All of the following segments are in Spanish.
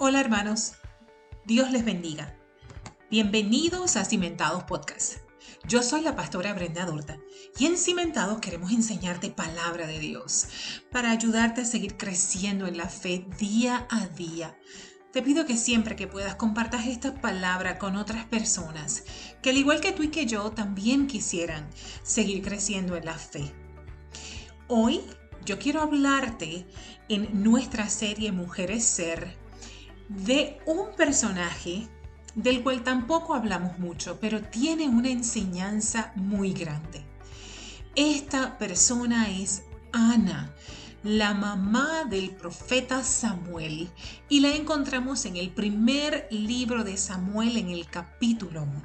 Hola hermanos, Dios les bendiga. Bienvenidos a Cimentados Podcast. Yo soy la pastora Brenda Dorta y en Cimentados queremos enseñarte palabra de Dios para ayudarte a seguir creciendo en la fe día a día. Te pido que siempre que puedas compartas esta palabra con otras personas que al igual que tú y que yo también quisieran seguir creciendo en la fe. Hoy yo quiero hablarte en nuestra serie Mujeres Ser de un personaje del cual tampoco hablamos mucho, pero tiene una enseñanza muy grande. Esta persona es Ana, la mamá del profeta Samuel, y la encontramos en el primer libro de Samuel en el capítulo 1.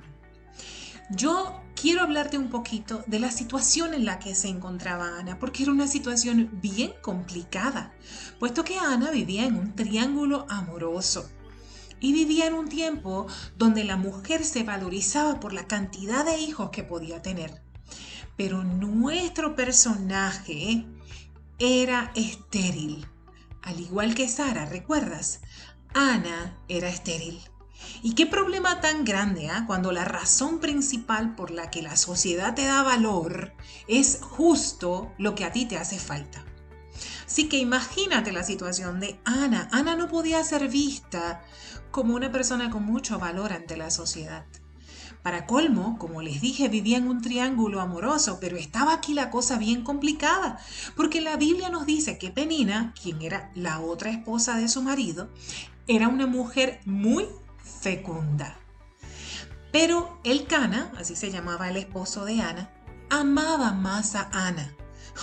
Yo quiero hablarte un poquito de la situación en la que se encontraba Ana, porque era una situación bien complicada, puesto que Ana vivía en un triángulo amoroso y vivía en un tiempo donde la mujer se valorizaba por la cantidad de hijos que podía tener. Pero nuestro personaje era estéril. Al igual que Sara, ¿recuerdas? Ana era estéril. ¿Y qué problema tan grande ah? cuando la razón principal por la que la sociedad te da valor es justo lo que a ti te hace falta? Así que imagínate la situación de Ana. Ana no podía ser vista como una persona con mucho valor ante la sociedad. Para colmo, como les dije, vivía en un triángulo amoroso, pero estaba aquí la cosa bien complicada, porque la Biblia nos dice que Penina, quien era la otra esposa de su marido, era una mujer muy fecunda. Pero el Cana, así se llamaba el esposo de Ana, amaba más a Ana.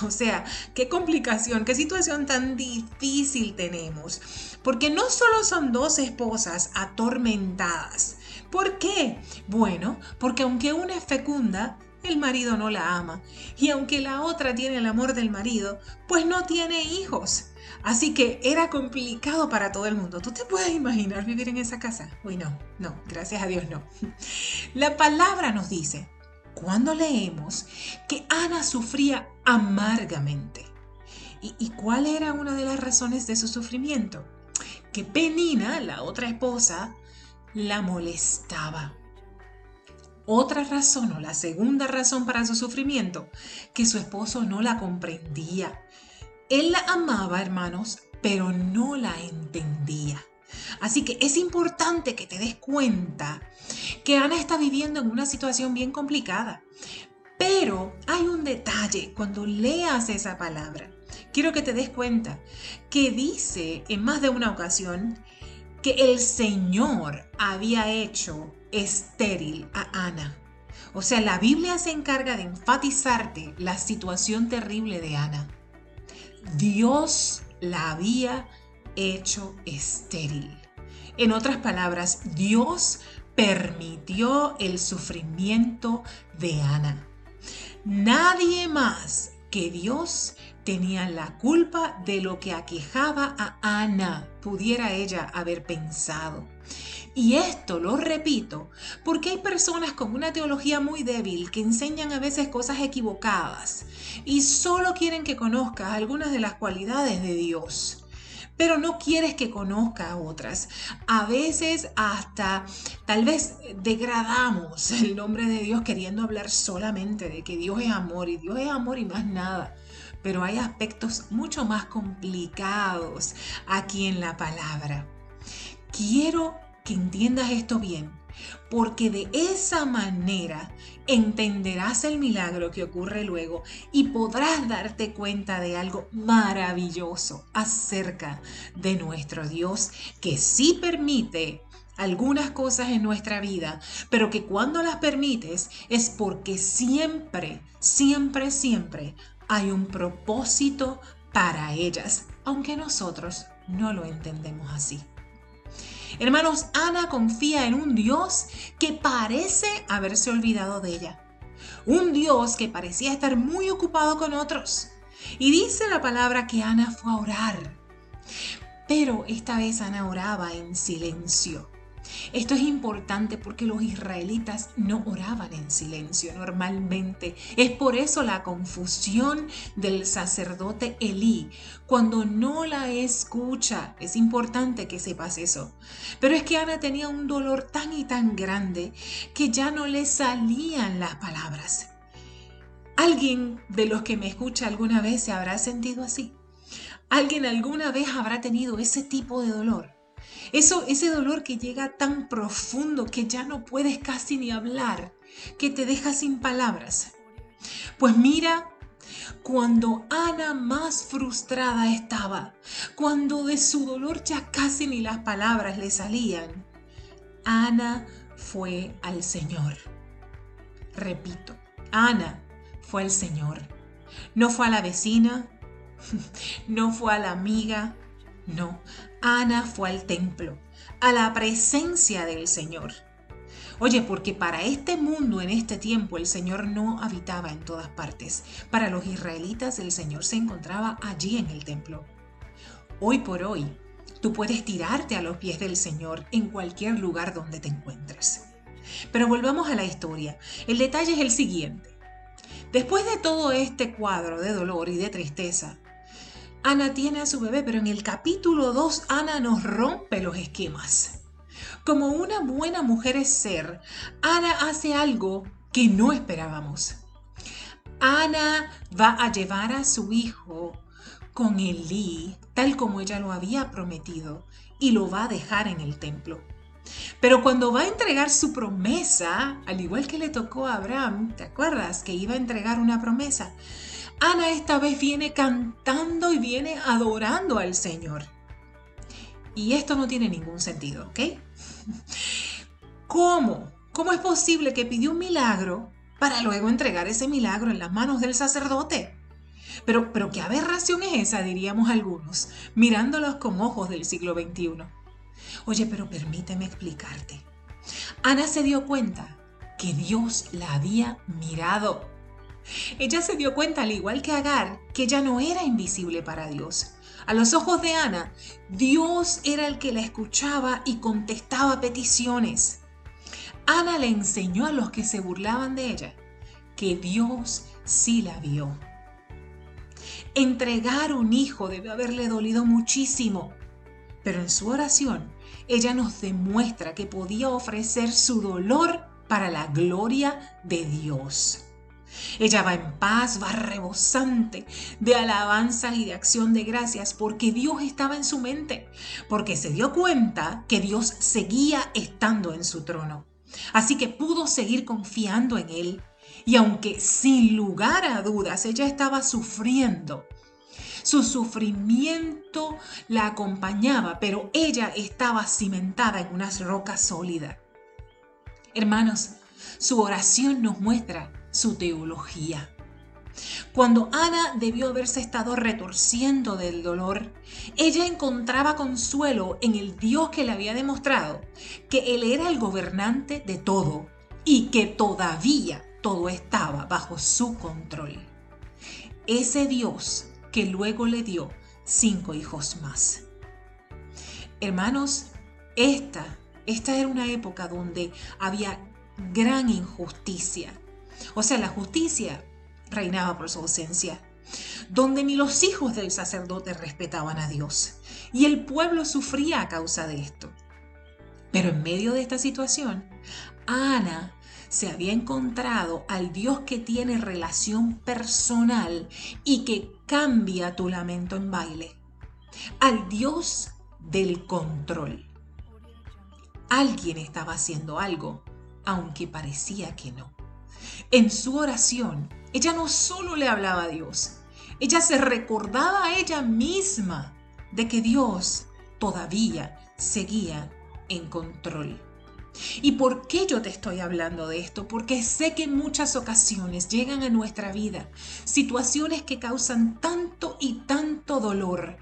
O sea, qué complicación, qué situación tan difícil tenemos. Porque no solo son dos esposas atormentadas. ¿Por qué? Bueno, porque aunque una es fecunda, el marido no la ama. Y aunque la otra tiene el amor del marido, pues no tiene hijos. Así que era complicado para todo el mundo. ¿Tú te puedes imaginar vivir en esa casa? Uy, no, no, gracias a Dios no. La palabra nos dice, cuando leemos, que Ana sufría amargamente. ¿Y, ¿Y, cuál era una de las razones de su sufrimiento? Que Penina, la otra esposa, la molestaba. Otra razón o la segunda razón para su sufrimiento, que su esposo no la comprendía él la amaba, hermanos, pero no la entendía. Así que es importante que te des cuenta que Ana está viviendo en una situación bien complicada. Pero hay un detalle cuando leas esa palabra. Quiero que te des cuenta que dice en más de una ocasión que el Señor había hecho estéril a Ana. O sea, la Biblia se encarga de enfatizarte la situación terrible de Ana. Dios la había hecho estéril. En otras palabras, Dios permitió el sufrimiento de Ana. Nadie más que Dios tenía la culpa de lo que aquejaba a Ana, pudiera ella haber pensado. Y esto lo repito porque hay personas con una teología muy débil que enseñan a veces cosas equivocadas y solo quieren que conozcas algunas de las cualidades de Dios pero no quieres que conozca otras. A veces hasta tal vez degradamos el nombre de Dios queriendo hablar solamente de que Dios es amor y Dios es amor y más nada. Pero hay aspectos mucho más complicados aquí en la palabra. Quiero que entiendas esto bien, porque de esa manera entenderás el milagro que ocurre luego y podrás darte cuenta de algo maravilloso acerca de nuestro Dios que sí permite algunas cosas en nuestra vida, pero que cuando las permites es porque siempre, siempre, siempre hay un propósito para ellas, aunque nosotros no lo entendemos así. Hermanos, Ana confía en un Dios que parece haberse olvidado de ella. Un Dios que parecía estar muy ocupado con otros. Y dice la palabra que Ana fue a orar. Pero esta vez Ana oraba en silencio. Esto es importante porque los israelitas no oraban en silencio normalmente. Es por eso la confusión del sacerdote Elí cuando no la escucha. Es importante que sepas eso. Pero es que Ana tenía un dolor tan y tan grande que ya no le salían las palabras. ¿Alguien de los que me escucha alguna vez se habrá sentido así? ¿Alguien alguna vez habrá tenido ese tipo de dolor? Eso, ese dolor que llega tan profundo que ya no puedes casi ni hablar, que te deja sin palabras. Pues mira, cuando Ana más frustrada estaba, cuando de su dolor ya casi ni las palabras le salían, Ana fue al Señor. Repito, Ana fue al Señor. No fue a la vecina, no fue a la amiga, no, Ana fue al templo, a la presencia del Señor. Oye, porque para este mundo en este tiempo el Señor no habitaba en todas partes. Para los israelitas el Señor se encontraba allí en el templo. Hoy por hoy, tú puedes tirarte a los pies del Señor en cualquier lugar donde te encuentres. Pero volvamos a la historia. El detalle es el siguiente. Después de todo este cuadro de dolor y de tristeza, Ana tiene a su bebé, pero en el capítulo 2 Ana nos rompe los esquemas. Como una buena mujer es ser, Ana hace algo que no esperábamos. Ana va a llevar a su hijo con Elí, tal como ella lo había prometido, y lo va a dejar en el templo. Pero cuando va a entregar su promesa, al igual que le tocó a Abraham, ¿te acuerdas que iba a entregar una promesa? Ana esta vez viene cantando y viene adorando al Señor. Y esto no tiene ningún sentido, ¿ok? ¿Cómo? ¿Cómo es posible que pidió un milagro para luego entregar ese milagro en las manos del sacerdote? Pero, pero qué aberración es esa, diríamos algunos, mirándolos con ojos del siglo XXI. Oye, pero permíteme explicarte. Ana se dio cuenta que Dios la había mirado ella se dio cuenta, al igual que Agar, que ella no era invisible para Dios. A los ojos de Ana, Dios era el que la escuchaba y contestaba peticiones. Ana le enseñó a los que se burlaban de ella que Dios sí la vio. Entregar un hijo debe haberle dolido muchísimo, pero en su oración ella nos demuestra que podía ofrecer su dolor para la gloria de Dios. Ella va en paz, va rebosante de alabanzas y de acción de gracias porque Dios estaba en su mente, porque se dio cuenta que Dios seguía estando en su trono. Así que pudo seguir confiando en Él. Y aunque sin lugar a dudas ella estaba sufriendo, su sufrimiento la acompañaba, pero ella estaba cimentada en una roca sólida. Hermanos, su oración nos muestra su teología. Cuando Ana debió haberse estado retorciendo del dolor, ella encontraba consuelo en el Dios que le había demostrado que Él era el gobernante de todo y que todavía todo estaba bajo su control. Ese Dios que luego le dio cinco hijos más. Hermanos, esta, esta era una época donde había gran injusticia o sea, la justicia reinaba por su ausencia, donde ni los hijos del sacerdote respetaban a Dios, y el pueblo sufría a causa de esto. Pero en medio de esta situación, Ana se había encontrado al Dios que tiene relación personal y que cambia tu lamento en baile, al Dios del control. Alguien estaba haciendo algo, aunque parecía que no. En su oración, ella no solo le hablaba a Dios, ella se recordaba a ella misma de que Dios todavía seguía en control. ¿Y por qué yo te estoy hablando de esto? Porque sé que en muchas ocasiones llegan a nuestra vida situaciones que causan tanto y tanto dolor,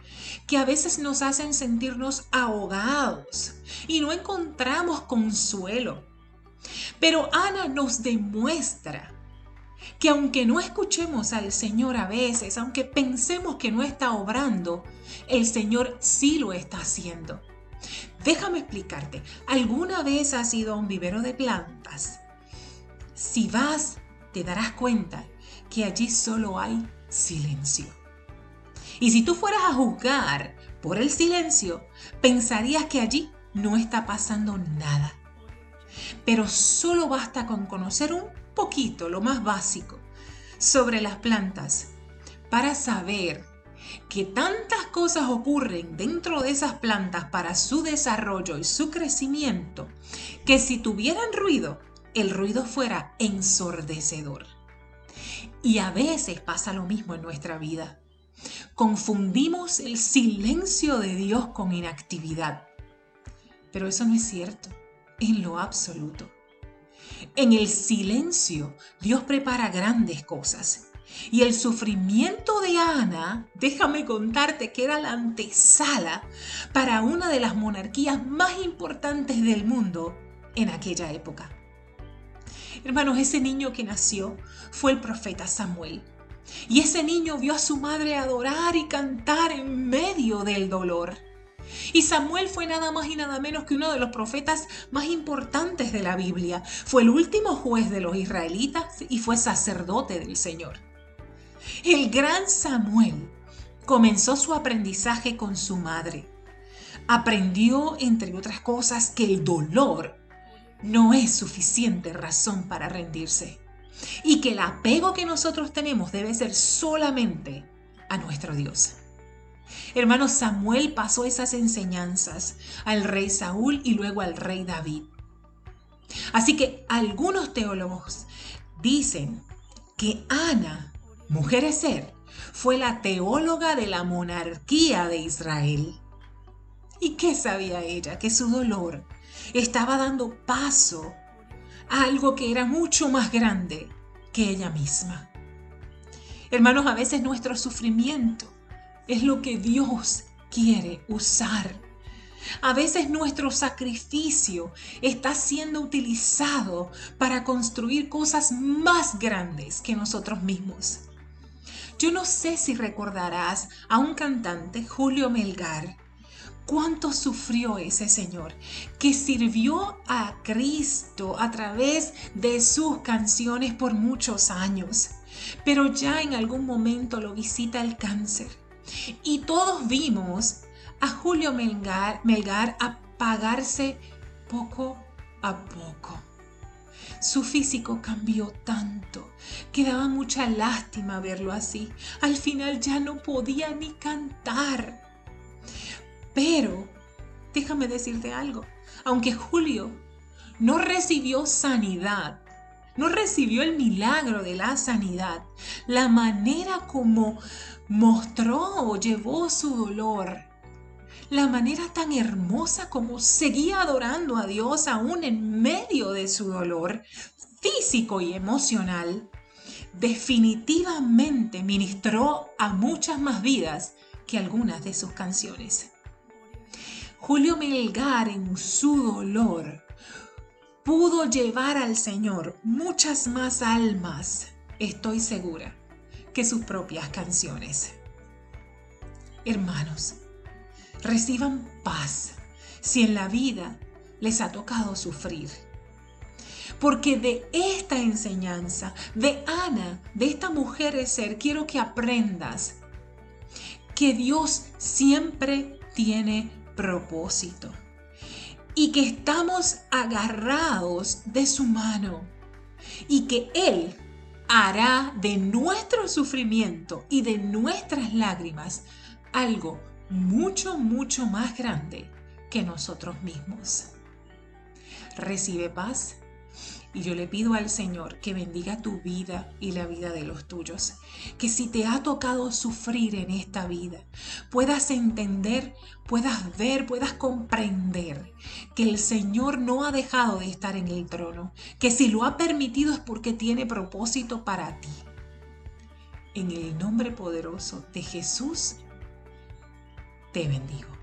que a veces nos hacen sentirnos ahogados y no encontramos consuelo. Pero Ana nos demuestra que aunque no escuchemos al Señor a veces, aunque pensemos que no está obrando, el Señor sí lo está haciendo. Déjame explicarte. ¿Alguna vez has ido a un vivero de plantas? Si vas, te darás cuenta que allí solo hay silencio. Y si tú fueras a juzgar por el silencio, pensarías que allí no está pasando nada. Pero solo basta con conocer un poquito, lo más básico, sobre las plantas para saber que tantas cosas ocurren dentro de esas plantas para su desarrollo y su crecimiento, que si tuvieran ruido, el ruido fuera ensordecedor. Y a veces pasa lo mismo en nuestra vida. Confundimos el silencio de Dios con inactividad. Pero eso no es cierto, en lo absoluto. En el silencio Dios prepara grandes cosas. Y el sufrimiento de Ana, déjame contarte que era la antesala para una de las monarquías más importantes del mundo en aquella época. Hermanos, ese niño que nació fue el profeta Samuel. Y ese niño vio a su madre adorar y cantar en medio del dolor. Y Samuel fue nada más y nada menos que uno de los profetas más importantes de la Biblia. Fue el último juez de los israelitas y fue sacerdote del Señor. El gran Samuel comenzó su aprendizaje con su madre. Aprendió, entre otras cosas, que el dolor no es suficiente razón para rendirse y que el apego que nosotros tenemos debe ser solamente a nuestro Dios. Hermano Samuel pasó esas enseñanzas al rey Saúl y luego al rey David. Así que algunos teólogos dicen que Ana, mujer ser, fue la teóloga de la monarquía de Israel. ¿Y qué sabía ella? Que su dolor estaba dando paso a algo que era mucho más grande que ella misma. Hermanos, a veces nuestro sufrimiento es lo que Dios quiere usar. A veces nuestro sacrificio está siendo utilizado para construir cosas más grandes que nosotros mismos. Yo no sé si recordarás a un cantante, Julio Melgar, cuánto sufrió ese Señor, que sirvió a Cristo a través de sus canciones por muchos años, pero ya en algún momento lo visita el cáncer. Y todos vimos a Julio Melgar, apagarse poco a poco. Su físico cambió tanto que daba mucha lástima verlo así. Al final ya no podía ni cantar. Pero, déjame decirte algo, aunque Julio no recibió sanidad, no recibió el milagro de la sanidad, la manera como mostró o llevó su dolor, la manera tan hermosa como seguía adorando a Dios aún en medio de su dolor físico y emocional, definitivamente ministró a muchas más vidas que algunas de sus canciones. Julio Melgar en su dolor pudo llevar al Señor muchas más almas, estoy segura, que sus propias canciones. Hermanos, reciban paz si en la vida les ha tocado sufrir. Porque de esta enseñanza, de Ana, de esta mujer de ser, quiero que aprendas que Dios siempre tiene propósito y que estamos agarrados de su mano y que Él hará de nuestro sufrimiento y de nuestras lágrimas algo mucho, mucho más grande que nosotros mismos. Recibe paz y yo le pido al Señor que bendiga tu vida y la vida de los tuyos. Que si te ha tocado sufrir en esta vida, puedas entender, puedas ver, puedas comprender que el Señor no ha dejado de estar en el trono. Que si lo ha permitido es porque tiene propósito para ti. En el nombre poderoso de Jesús, te bendigo.